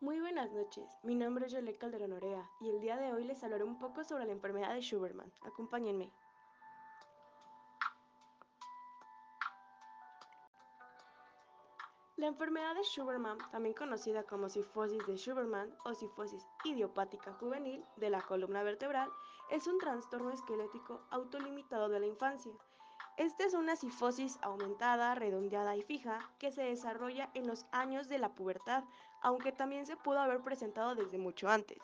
Muy buenas noches, mi nombre es Yolette Calderón Orea y el día de hoy les hablaré un poco sobre la enfermedad de Schuberman. Acompáñenme. La enfermedad de Schuberman, también conocida como sifosis de Schuberman o sifosis idiopática juvenil de la columna vertebral, es un trastorno esquelético autolimitado de la infancia. Esta es una sifosis aumentada, redondeada y fija que se desarrolla en los años de la pubertad, aunque también se pudo haber presentado desde mucho antes.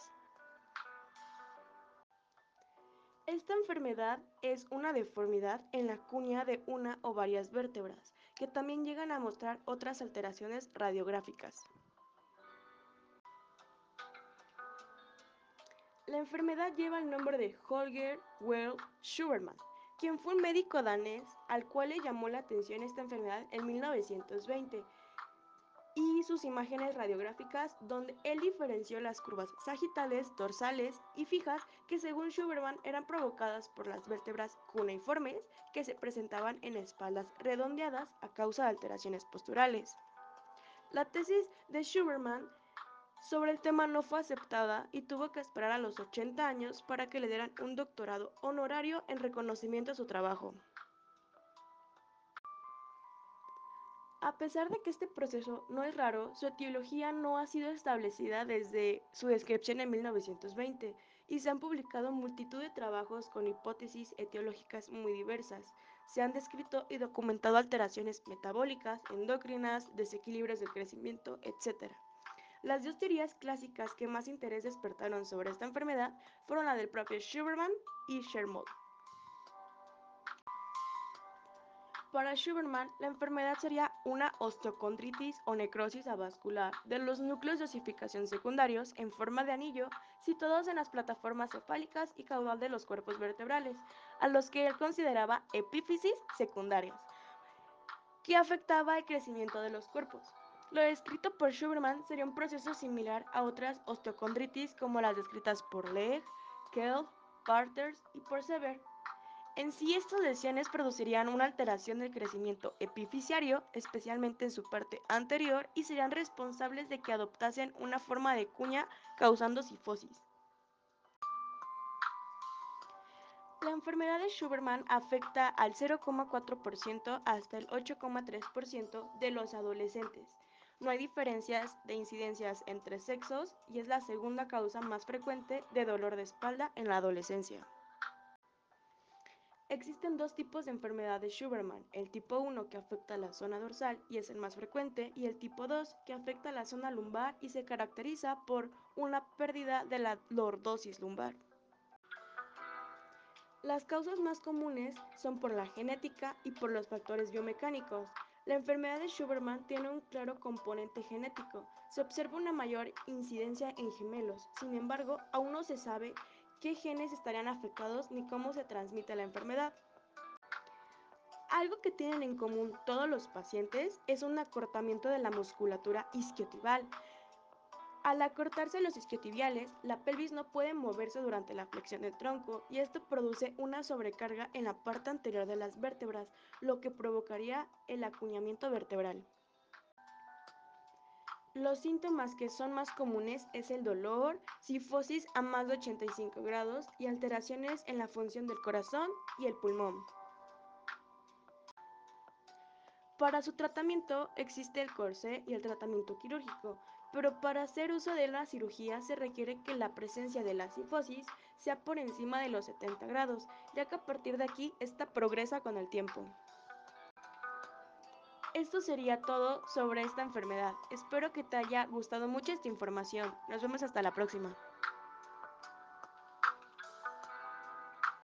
Esta enfermedad es una deformidad en la cuña de una o varias vértebras, que también llegan a mostrar otras alteraciones radiográficas. La enfermedad lleva el nombre de Holger World Schuberman, quien fue un médico danés al cual le llamó la atención esta enfermedad en 1920 y sus imágenes radiográficas donde él diferenció las curvas sagitales, dorsales y fijas que según Schuberman eran provocadas por las vértebras cuneiformes que se presentaban en espaldas redondeadas a causa de alteraciones posturales. La tesis de Schuberman sobre el tema no fue aceptada y tuvo que esperar a los 80 años para que le dieran un doctorado honorario en reconocimiento a su trabajo. A pesar de que este proceso no es raro, su etiología no ha sido establecida desde su descripción en 1920 y se han publicado multitud de trabajos con hipótesis etiológicas muy diversas. Se han descrito y documentado alteraciones metabólicas, endocrinas, desequilibrios del crecimiento, etc. Las dos teorías clásicas que más interés despertaron sobre esta enfermedad fueron la del propio Schuberman y Shermold. Para Schuberman, la enfermedad sería una osteocondritis o necrosis avascular de los núcleos de osificación secundarios en forma de anillo situados en las plataformas cefálicas y caudal de los cuerpos vertebrales, a los que él consideraba epífisis secundarias, que afectaba el crecimiento de los cuerpos. Lo descrito por Schuberman sería un proceso similar a otras osteocondritis como las descritas por Legg, Kell, Parters y por Sever. En sí, estas lesiones producirían una alteración del crecimiento epifisiario, especialmente en su parte anterior, y serían responsables de que adoptasen una forma de cuña causando sifosis. La enfermedad de Schuberman afecta al 0,4% hasta el 8,3% de los adolescentes. No hay diferencias de incidencias entre sexos y es la segunda causa más frecuente de dolor de espalda en la adolescencia. Existen dos tipos de enfermedad de Schuberman, el tipo 1 que afecta la zona dorsal y es el más frecuente, y el tipo 2 que afecta la zona lumbar y se caracteriza por una pérdida de la lordosis lumbar. Las causas más comunes son por la genética y por los factores biomecánicos. La enfermedad de Schuberman tiene un claro componente genético. Se observa una mayor incidencia en gemelos. Sin embargo, aún no se sabe qué genes estarían afectados ni cómo se transmite la enfermedad. Algo que tienen en común todos los pacientes es un acortamiento de la musculatura isquiotibial. Al acortarse los isquiotibiales, la pelvis no puede moverse durante la flexión del tronco y esto produce una sobrecarga en la parte anterior de las vértebras, lo que provocaría el acuñamiento vertebral. Los síntomas que son más comunes es el dolor, sifosis a más de 85 grados y alteraciones en la función del corazón y el pulmón. Para su tratamiento existe el corsé y el tratamiento quirúrgico, pero para hacer uso de la cirugía se requiere que la presencia de la sifosis sea por encima de los 70 grados, ya que a partir de aquí esta progresa con el tiempo. Esto sería todo sobre esta enfermedad. Espero que te haya gustado mucho esta información. Nos vemos hasta la próxima.